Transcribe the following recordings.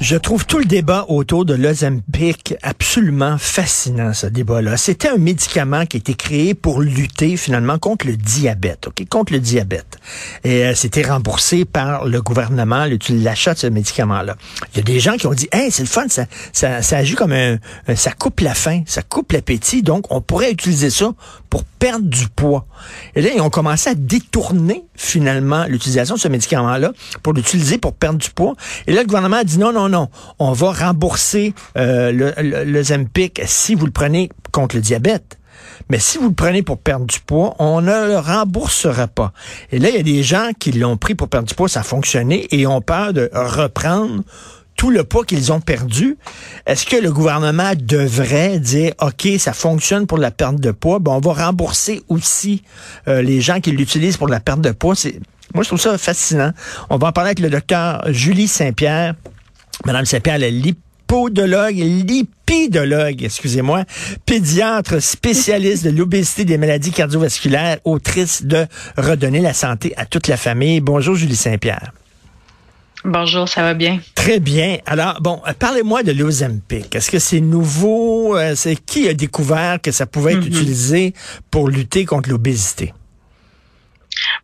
Je trouve tout le débat autour de l'Ozempic absolument fascinant, ce débat-là. C'était un médicament qui a été créé pour lutter finalement contre le diabète, ok, contre le diabète. Et euh, c'était remboursé par le gouvernement, l'achat de ce médicament-là. Il y a des gens qui ont dit, hey, c'est le fun, ça, ça, ça agit comme un, ça coupe la faim, ça coupe l'appétit, donc on pourrait utiliser ça pour perdre du poids. Et là, ils ont commencé à détourner finalement l'utilisation de ce médicament-là pour l'utiliser pour perdre du poids. Et là, le gouvernement a dit non, non, non, on va rembourser euh, le, le, si vous le prenez contre le diabète. Mais si vous le prenez pour perdre du poids, on ne le remboursera pas. Et là, il y a des gens qui l'ont pris pour perdre du poids, ça a fonctionné, et ont peur de reprendre tout le poids qu'ils ont perdu. Est-ce que le gouvernement devrait dire, OK, ça fonctionne pour la perte de poids, ben on va rembourser aussi euh, les gens qui l'utilisent pour la perte de poids? Moi, je trouve ça fascinant. On va en parler avec le docteur Julie Saint-Pierre. Madame Saint-Pierre, elle est lipodologue, lipidologue, excusez-moi, pédiatre spécialiste de l'obésité des maladies cardiovasculaires, autrice de Redonner la santé à toute la famille. Bonjour Julie Saint-Pierre. Bonjour, ça va bien? Très bien. Alors, bon, euh, parlez-moi de l'Ozempic. Est-ce que c'est nouveau? Euh, c'est qui a découvert que ça pouvait être mm-hmm. utilisé pour lutter contre l'obésité?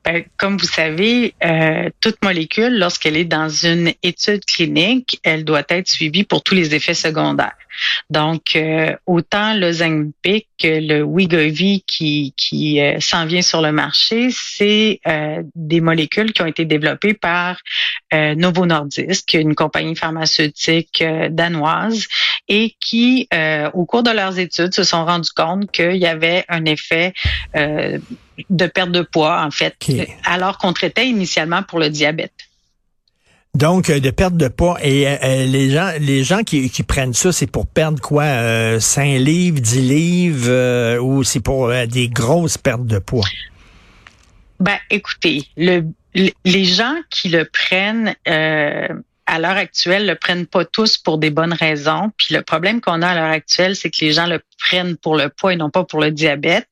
Ben, comme vous savez, euh, toute molécule, lorsqu'elle est dans une étude clinique, elle doit être suivie pour tous les effets secondaires. Donc, euh, autant le Zempic que le Wegovy qui, qui euh, s'en vient sur le marché, c'est des molécules qui ont été développées par Novo Nordisk, une compagnie pharmaceutique danoise, et qui, au cours de leurs études, se sont rendus compte qu'il y avait un effet de perte de poids, en fait, alors qu'on traitait initialement pour le diabète. Donc, euh, de perte de poids. Et euh, euh, les gens les gens qui, prennent ça, c'est pour perdre quoi? Euh, 5 livres, 10 livres, ou c'est pour des grosses pertes de poids? Ben, écoutez, le, les gens qui le prennent à l'heure actuelle, le prennent pas tous pour des bonnes raisons. Puis le problème qu'on a à l'heure actuelle, c'est que les gens le prennent pour le poids et non pas pour le diabète.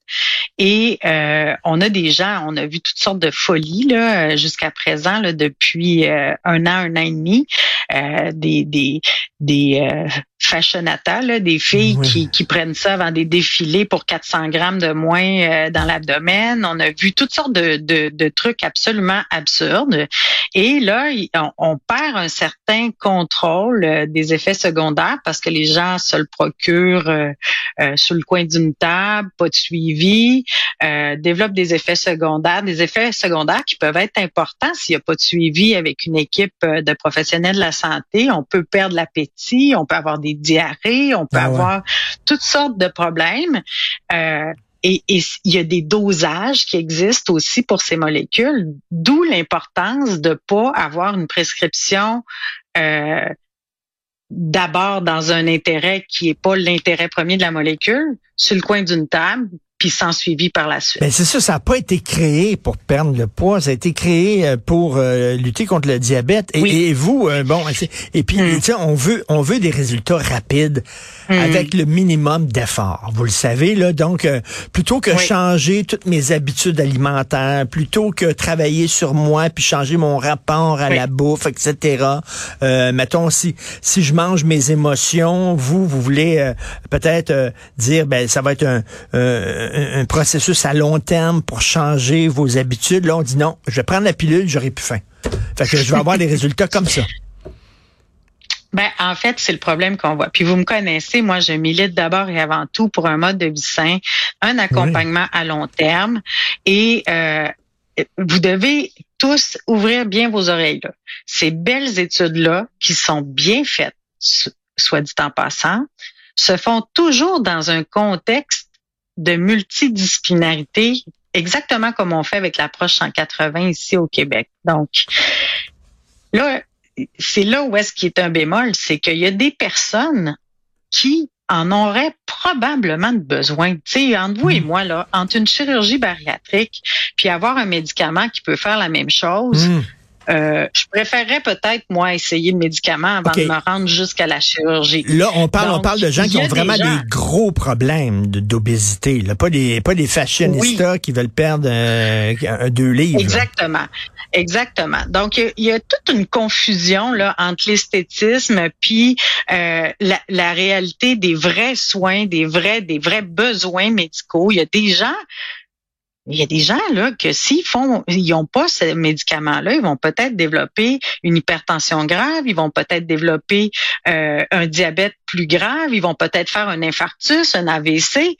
Et euh, on a des gens, on a vu toutes sortes de folies là jusqu'à présent, là, depuis euh, un an, un an et demi, euh, des des des fashionata, là, des filles qui, qui prennent ça avant des défilés pour 400 grammes de moins dans l'abdomen. On a vu toutes sortes de, de, de, trucs absolument absurdes. Et là, on, on perd un certain contrôle des effets secondaires parce que les gens se le procurent euh, sur le coin d'une table, pas de suivi, euh, développe des effets secondaires, des effets secondaires qui peuvent être importants s'il n'y a pas de suivi avec une équipe euh, de professionnels de la santé. On peut perdre l'appétit, on peut avoir des diarrhées, on peut ah avoir toutes sortes de problèmes. Euh, et, il y a des dosages qui existent aussi pour ces molécules, d'où l'importance de pas avoir une prescription euh, d'abord dans un intérêt qui est pas l'intérêt premier de la molécule, sur le coin d'une table, puis sans suivi par la suite. Ben c'est ça, ça n'a pas été créé pour perdre le poids, ça a été créé euh, pour euh, lutter contre le diabète. Et, et vous, euh, bon, et puis mm. on veut on veut des résultats rapides mm. avec le minimum d'efforts. Vous le savez là, donc plutôt que changer toutes mes habitudes alimentaires, plutôt que travailler sur moi puis changer mon rapport à la bouffe, etc. mettons si si je mange mes émotions, vous vous voulez peut-être dire ben ça va être un un, processus à long terme pour changer vos habitudes. Là, on dit non, je vais prendre la pilule, j'aurai plus faim. Fait que je vais avoir des résultats comme ça. Ben, en fait, c'est le problème qu'on voit. Puis vous me connaissez, moi, je milite d'abord et avant tout pour un mode de vie sain, un accompagnement à long terme. Et euh, vous devez tous ouvrir bien vos oreilles. Là. Ces belles études-là, qui sont bien faites, soit dit en passant, se font toujours dans un contexte de multidisciplinarité, exactement comme on fait avec l'approche 180 ici au Québec. Donc, là, c'est là où est-ce qui est un bémol, c'est qu'il y a des personnes qui en auraient probablement besoin. Tu sais, entre vous et hmm. moi, là, entre une chirurgie bariatrique puis avoir un médicament qui peut faire la même chose, hmm. Euh, je préférerais peut-être, moi, essayer le médicament avant de me rendre jusqu'à la chirurgie. Là, on parle, on parle de gens qui ont vraiment des, gros problèmes d'obésité, pas des, pas des fashionistas qui veulent perdre un, deux livres. Exactement. Exactement. Donc, il y, a toute une confusion là entre l'esthétisme puis euh, la, la, réalité des vrais soins, des vrais, des vrais besoins médicaux. Il y a des gens il y a des gens là que s'ils font, ils n'ont pas ce médicament-là, ils vont peut-être développer une hypertension grave, ils vont peut-être développer euh, un diabète plus grave, ils vont peut-être faire un infarctus, un AVC.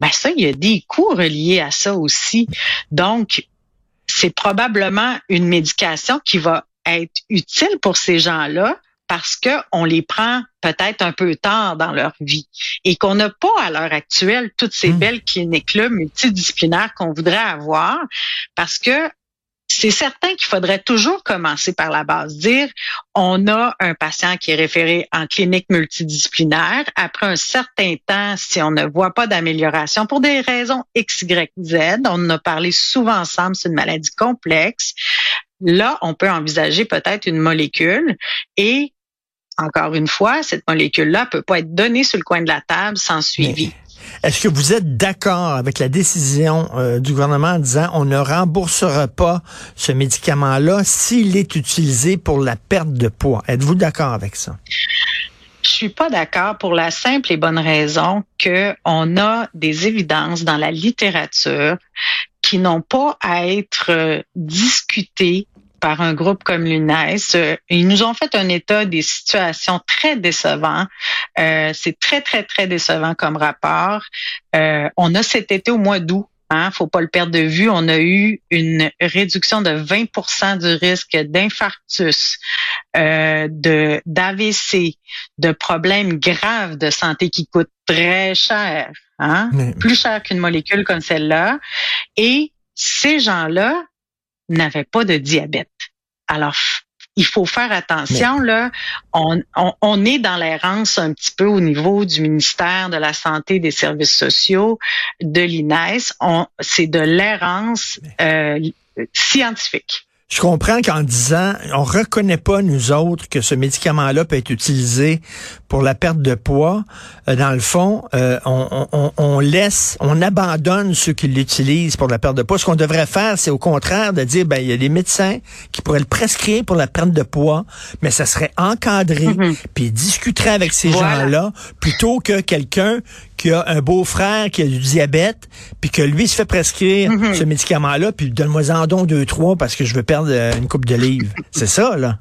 Ben ça, il y a des coûts reliés à ça aussi. Donc, c'est probablement une médication qui va être utile pour ces gens-là parce qu'on les prend peut-être un peu tard dans leur vie et qu'on n'a pas à l'heure actuelle toutes ces hmm. belles cliniques-là multidisciplinaires qu'on voudrait avoir parce que c'est certain qu'il faudrait toujours commencer par la base, dire on a un patient qui est référé en clinique multidisciplinaire. Après un certain temps, si on ne voit pas d'amélioration pour des raisons X, Y, Z, on en a parlé souvent ensemble, c'est une maladie complexe. Là, on peut envisager peut-être une molécule et encore une fois, cette molécule-là peut pas être donnée sur le coin de la table sans suivi. Est-ce que vous êtes d'accord avec la décision euh, du gouvernement en disant on ne remboursera pas ce médicament-là s'il est utilisé pour la perte de poids? Êtes-vous d'accord avec ça? Je suis pas d'accord pour la simple et bonne raison que on a des évidences dans la littérature qui n'ont pas à être euh, discutées par un groupe comme l'UNES. Euh, ils nous ont fait un état des situations très décevants. Euh, c'est très, très, très décevant comme rapport. Euh, on a cet été au mois d'août Hein, faut pas le perdre de vue. On a eu une réduction de 20% du risque d'infarctus, euh, de d'AVC, de problèmes graves de santé qui coûtent très cher, hein, plus cher qu'une molécule comme celle-là. Et ces gens-là n'avaient pas de diabète. Alors, il faut faire attention là. On, on, est dans l'errance un petit peu au niveau du ministère de la santé et des services sociaux, de l'INES. C'est de l'errance euh, scientifique. Je comprends qu'en disant, on reconnaît pas, nous autres, que ce médicament-là peut être utilisé pour la perte de poids. Euh, dans le fond, euh, on, on, on, laisse, on abandonne ceux qui l'utilisent pour la perte de poids. Ce qu'on devrait faire, c'est au contraire de dire, ben, il y a des médecins qui pourraient le prescrire pour la perte de poids, mais ça serait encadré, mm-hmm. puis ils discuteraient avec ces gens-là, plutôt que quelqu'un qui a un beau-frère qui a du diabète, puis que lui se fait prescrire mhm. ce médicament-là, puis donne-moi en don deux, trois parce que je veux perdre euh, une coupe de livres. C'est ça, là?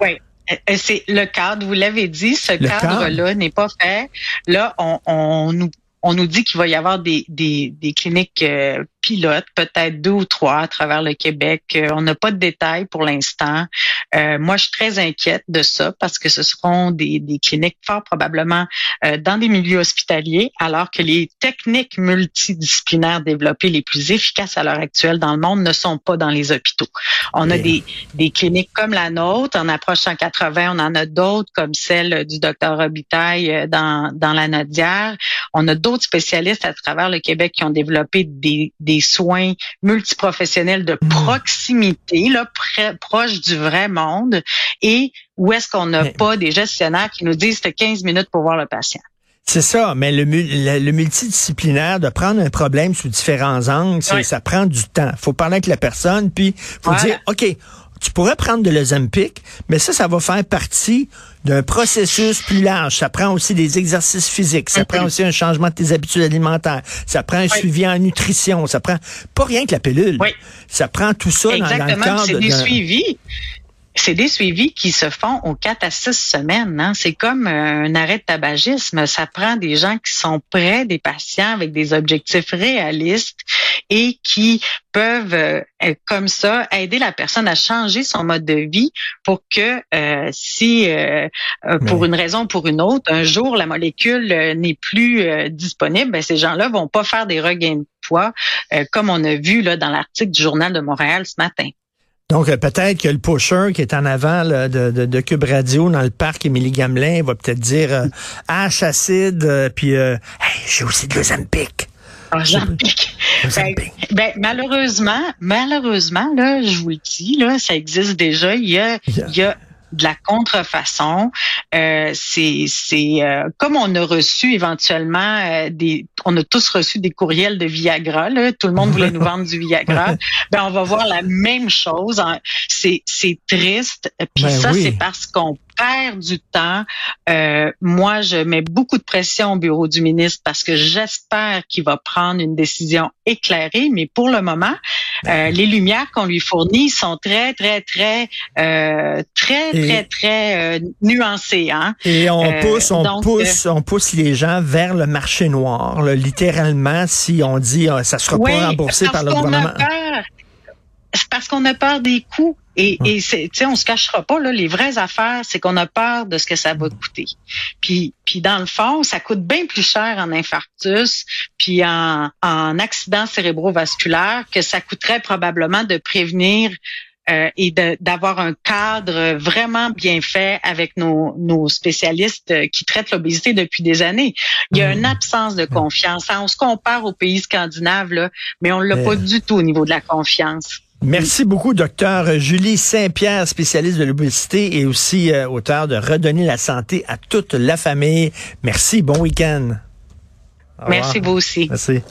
Oui. Euh, euh, c'est le cadre, vous l'avez dit, ce cadre-là n'est pas fait. Là, on, on, nous on nous dit qu'il va y avoir des, des, des cliniques euh, pilotes, peut-être deux ou trois à travers le Québec. Euh, on n'a pas de détails pour l'instant. Euh, moi, je suis très inquiète de ça parce que ce seront des, des cliniques fort probablement dans des milieux hospitaliers, alors que les techniques multidisciplinaires développées les plus efficaces à l'heure actuelle dans le monde ne sont pas dans les hôpitaux. On a des, des cliniques comme la nôtre, en approche 180, on en a d'autres comme celle du docteur Robitaille dans, dans la Nodière. On a d'autres spécialistes à travers le Québec qui ont développé des, des soins multiprofessionnels de hmm. proximité, là, proche du vrai monde, et où est-ce qu'on n'a pas des gestionnaires qui nous disent 15 minutes pour voir le patient. C'est ça, mais le, le, multidisciplinaire, de prendre un problème sous différents angles, ça prend du temps. faut parler avec la personne, puis faut dire, OK, tu pourrais prendre de l'Ozempic, mais ça, ça va faire partie d'un processus plus large. Ça prend aussi des exercices physiques, ça prend aussi un changement de tes habitudes alimentaires, ça prend un suivi en nutrition, ça prend pas rien que la pilule. Ça prend tout ça dans, dans, le cadre c'est des suivis c'est des suivis qui se font aux quatre à six semaines. Hein. C'est comme un arrêt de tabagisme. Ça prend des gens qui sont près des patients avec des objectifs réalistes et qui peuvent, euh, comme ça, aider la personne à changer son mode de vie pour que euh, si, euh, pour une raison ou pour une autre, un jour la molécule n'est plus disponible, ben, ces gens-là vont pas faire des regains de poids, comme on a vu là dans l'article du Journal de Montréal ce matin. Donc, euh, peut-être que le pusher qui est en avant de, de, Cube Radio dans le parc Émilie Gamelin va peut-être dire euh, H acide, euh, puis hey, j'ai aussi de l'Ozempic. Ozempic. Ben, ben, malheureusement, malheureusement, là, je vous le dis, là, ça existe déjà. Il y a, il y a de la contrefaçon. Euh, c'est c'est euh, comme on a reçu éventuellement euh, des, on a tous reçu des courriels de Viagra. Là, tout le monde voulait nous vendre du Viagra. Ben on va voir la même chose. C'est c'est triste. Puis ben ça c'est parce qu'on du temps. Euh, moi, je mets beaucoup de pression au bureau du ministre parce que j'espère qu'il va prendre une décision éclairée. Mais pour le moment, euh, les lumières qu'on lui fournit sont très, très, très, euh, très, très, très euh, nuancées. Hein? Et on pousse, on pousse, on pousse les gens vers le marché noir. littéralement, si on dit ça sera pas remboursé par le gouvernement. C'est parce qu'on a peur des coûts. Et, et c'est, on se cachera pas là. Les vraies affaires, c'est qu'on a peur de ce que ça va coûter. Puis, puis dans le fond, ça coûte bien plus cher en infarctus, puis en, en accident cérébrovasculaire que ça coûterait probablement de prévenir euh, et d'avoir un cadre vraiment bien fait avec nos, nos spécialistes qui traitent l'obésité depuis des années. Il y a une mmh. absence de confiance. On se compare aux pays scandinaves, là, mais on l'a pas du tout au niveau de la confiance. Merci beaucoup, docteur Julie Saint-Pierre, spécialiste de l'obésité et aussi euh, auteur de Redonner la santé à toute la famille. Merci, bon week-end. Merci vous aussi. Merci.